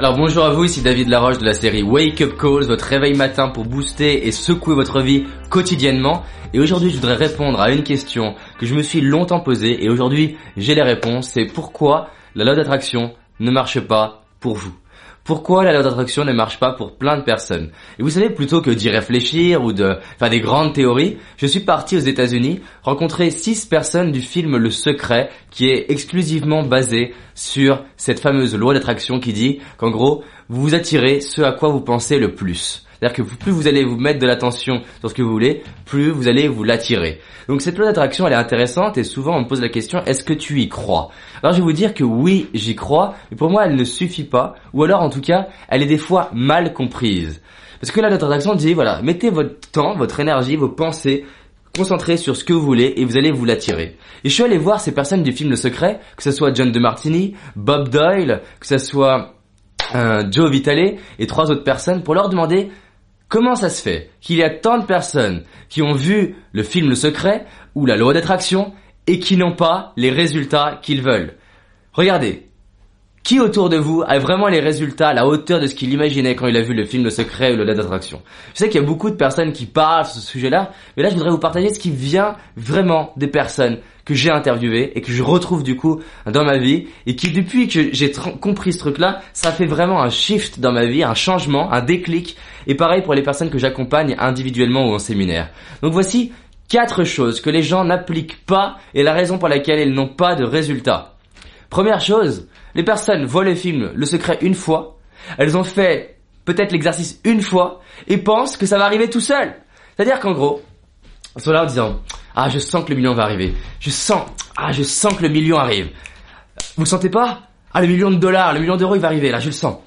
Alors bonjour à vous, ici David Laroche de la série Wake Up Calls, votre réveil matin pour booster et secouer votre vie quotidiennement. Et aujourd'hui je voudrais répondre à une question que je me suis longtemps posée et aujourd'hui j'ai les réponses. C'est pourquoi la loi d'attraction ne marche pas pour vous? Pourquoi la loi d'attraction ne marche pas pour plein de personnes? Et vous savez, plutôt que d'y réfléchir ou de faire des grandes théories, je suis parti aux États-Unis rencontrer six personnes du film Le Secret, qui est exclusivement basé sur cette fameuse loi d'attraction qui dit qu'en gros, vous vous attirez ce à quoi vous pensez le plus. C'est-à-dire que plus vous allez vous mettre de l'attention sur ce que vous voulez, plus vous allez vous l'attirer. Donc cette loi d'attraction, elle est intéressante et souvent on me pose la question, est-ce que tu y crois? Alors je vais vous dire que oui, j'y crois, mais pour moi elle ne suffit pas, ou alors en tout cas, elle est des fois mal comprise. Parce que la loi d'attraction dit, voilà, mettez votre temps, votre énergie, vos pensées concentrez sur ce que vous voulez et vous allez vous l'attirer. Et je suis allé voir ces personnes du film Le Secret, que ce soit John DeMartini, Bob Doyle, que ce soit euh, Joe Vitale et trois autres personnes pour leur demander Comment ça se fait qu'il y a tant de personnes qui ont vu le film Le Secret ou la loi d'attraction et qui n'ont pas les résultats qu'ils veulent? Regardez, qui autour de vous a vraiment les résultats à la hauteur de ce qu'il imaginait quand il a vu le film Le Secret ou la loi d'attraction? Je sais qu'il y a beaucoup de personnes qui parlent sur ce sujet-là, mais là je voudrais vous partager ce qui vient vraiment des personnes que j'ai interviewées et que je retrouve du coup dans ma vie et qui depuis que j'ai compris ce truc-là, ça fait vraiment un shift dans ma vie, un changement, un déclic et pareil pour les personnes que j'accompagne individuellement ou en séminaire. Donc voici quatre choses que les gens n'appliquent pas et la raison pour laquelle elles n'ont pas de résultats. Première chose, les personnes voient le film Le Secret une fois, elles ont fait peut-être l'exercice une fois et pensent que ça va arriver tout seul. C'est-à-dire qu'en gros, elles sont là en disant ah je sens que le million va arriver, je sens ah je sens que le million arrive. Vous le sentez pas Ah le million de dollars, le million d'euros il va arriver là, je le sens.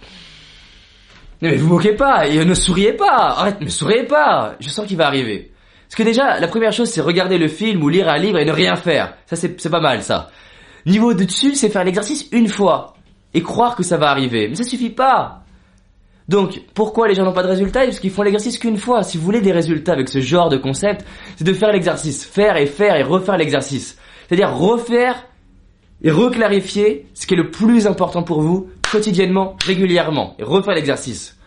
Mais vous moquez pas et ne souriez pas. Arrête, ne souriez pas. Je sens qu'il va arriver. Parce que déjà, la première chose, c'est regarder le film ou lire un livre et ne rien faire. Ça, c'est pas mal, ça. Niveau de dessus, c'est faire l'exercice une fois et croire que ça va arriver. Mais ça suffit pas. Donc, pourquoi les gens n'ont pas de résultats? Parce qu'ils font l'exercice qu'une fois. Si vous voulez des résultats avec ce genre de concept, c'est de faire l'exercice, faire et faire et refaire l'exercice. C'est-à-dire refaire et reclarifier ce qui est le plus important pour vous quotidiennement, régulièrement, et refaire l'exercice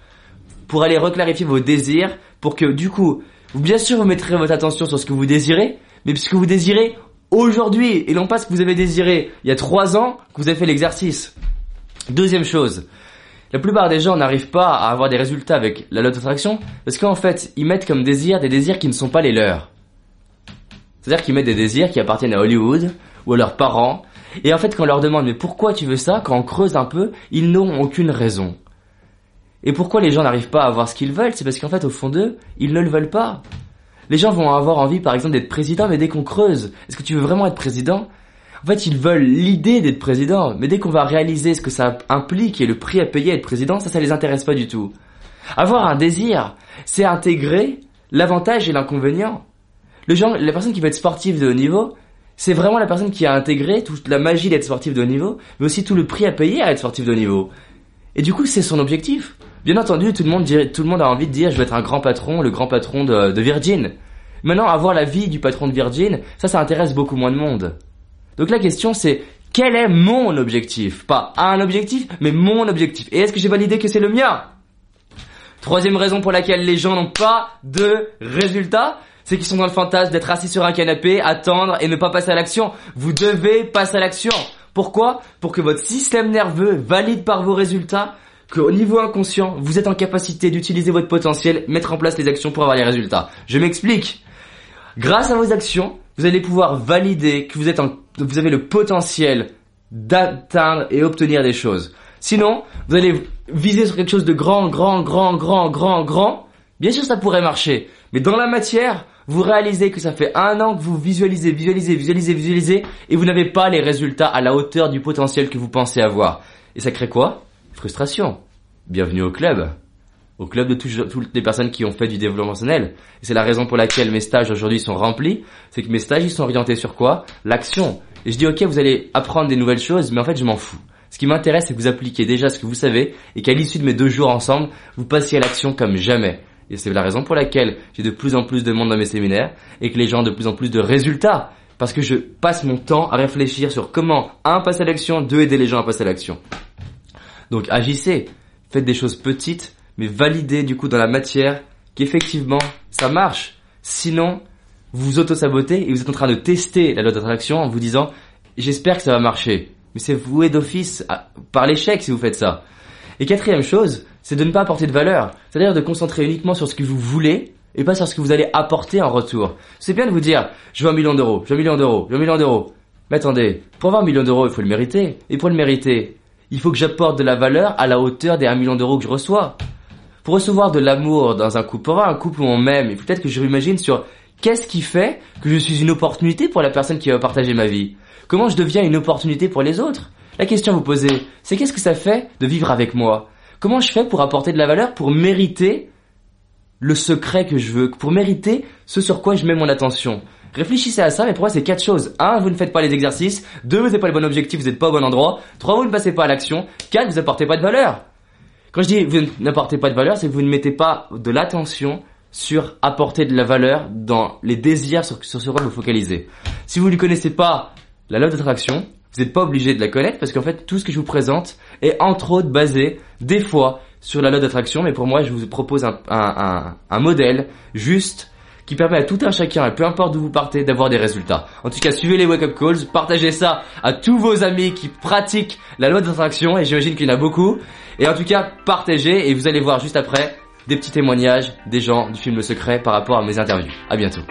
pour aller reclarifier vos désirs, pour que du coup, bien sûr vous mettrez votre attention sur ce que vous désirez, mais ce que vous désirez aujourd'hui, et non pas ce que vous avez désiré il y a trois ans que vous avez fait l'exercice. Deuxième chose, la plupart des gens n'arrivent pas à avoir des résultats avec la loi d'attraction parce qu'en fait, ils mettent comme désir des désirs qui ne sont pas les leurs. C'est-à-dire qu'ils mettent des désirs qui appartiennent à Hollywood ou à leurs parents et en fait, quand on leur demande mais pourquoi tu veux ça, quand on creuse un peu, ils n'ont aucune raison. Et pourquoi les gens n'arrivent pas à avoir ce qu'ils veulent C'est parce qu'en fait, au fond d'eux, ils ne le veulent pas. Les gens vont avoir envie, par exemple, d'être président, mais dès qu'on creuse, est-ce que tu veux vraiment être président? En fait, ils veulent l'idée d'être président, mais dès qu'on va réaliser ce que ça implique et le prix à payer à être président, ça, ça les intéresse pas du tout. Avoir un désir, c'est intégrer l'avantage et l'inconvénient. Les gens, les personnes qui veulent être sportives de haut niveau, c'est vraiment la personne qui a intégré toute la magie d'être sportif de haut niveau, mais aussi tout le prix à payer à être sportif de haut niveau. Et du coup, c'est son objectif. Bien entendu, tout le monde dirait, tout le monde a envie de dire, je veux être un grand patron, le grand patron de, de Virgin. Maintenant, avoir la vie du patron de Virgin, ça, ça intéresse beaucoup moins de monde. Donc la question, c'est quel est mon objectif? Pas un objectif, mais mon objectif. Et est-ce que j'ai validé que c'est le mien? Troisième raison pour laquelle les gens n'ont pas de résultats, c'est qu'ils sont dans le fantasme d'être assis sur un canapé, attendre et ne pas passer à l'action. Vous devez passer à l'action. Pourquoi? Pour que votre système nerveux valide par vos résultats qu'au niveau inconscient, vous êtes en capacité d'utiliser votre potentiel, mettre en place les actions pour avoir les résultats. Je m'explique. Grâce à vos actions, vous allez pouvoir valider que vous êtes en, vous avez le potentiel d'atteindre et obtenir des choses. Sinon, vous allez viser sur quelque chose de grand, grand, grand, grand, grand, grand. Bien sûr, ça pourrait marcher. Mais dans la matière, vous réalisez que ça fait un an que vous visualisez, visualisez, visualisez, visualisez, et vous n'avez pas les résultats à la hauteur du potentiel que vous pensez avoir. Et ça crée quoi? Frustration. Bienvenue au club. Au club de toutes les personnes qui ont fait du développement personnel. Et c'est la raison pour laquelle mes stages aujourd'hui sont remplis. C'est que mes stages, ils sont orientés sur quoi? L'action. Et je dis, ok, vous allez apprendre des nouvelles choses, mais en fait, je m'en fous. Ce qui m'intéresse, c'est que vous appliquez déjà ce que vous savez et qu'à l'issue de mes deux jours ensemble, vous passiez à l'action comme jamais. Et c'est la raison pour laquelle j'ai de plus en plus de monde dans mes séminaires et que les gens ont de plus en plus de résultats. Parce que je passe mon temps à réfléchir sur comment, un, passer à l'action, deux, aider les gens à passer à l'action. Donc agissez. faites des choses petites, mais validez du coup dans la matière qu'effectivement ça marche. Sinon, vous vous auto-sabotez et vous êtes en train de tester la loi d'attraction en vous disant j'espère que ça va marcher. Mais c'est voué d'office par l'échec si vous faites ça. Et quatrième chose, c'est de ne pas apporter de valeur. C'est-à-dire de concentrer uniquement sur ce que vous voulez et pas sur ce que vous allez apporter en retour. C'est bien de vous dire, je veux un million d'euros, je veux un million d'euros, je veux un million d'euros. Mais attendez, pour avoir un million d'euros, il faut le mériter. Et pour le mériter, il faut que j'apporte de la valeur à la hauteur des 1 million d'euros que je reçois. Pour recevoir de l'amour dans un couple, un couple où on m'aime, faut peut-être que je m'imagine sur qu'est-ce qui fait que je suis une opportunité pour la personne qui va partager ma vie. Comment je deviens une opportunité pour les autres? La question à vous poser, c'est qu'est-ce que ça fait de vivre avec moi? Comment je fais pour apporter de la valeur, pour mériter le secret que je veux, pour mériter ce sur quoi je mets mon attention? Réfléchissez à ça, mais pour moi c'est quatre choses. Un, vous ne faites pas les exercices. Deux, vous n'avez pas le bon objectif, vous n'êtes pas au bon endroit. Trois, vous ne passez pas à l'action. Quatre, vous n'apportez pas de valeur. Quand je dis vous n'apportez pas de valeur, c'est que vous ne mettez pas de l'attention sur apporter de la valeur dans les désirs sur, sur ce quoi vous focalisez. Si vous ne connaissez pas la loi d'attraction, vous n'êtes pas obligé de la connaître parce qu'en fait, tout ce que je vous présente est entre autres basé, des fois, sur la loi d'attraction. Mais pour moi, je vous propose un, un, modèle juste qui permet à tout un chacun, et peu importe d'où vous partez, d'avoir des résultats. En tout cas, suivez les wake-up calls, partagez ça à tous vos amis qui pratiquent la loi d'attraction, et j'imagine qu'il y en a beaucoup. Et en tout cas, partagez, et vous allez voir juste après des petits témoignages des gens du film Le Secret par rapport à mes interviews. À bientôt.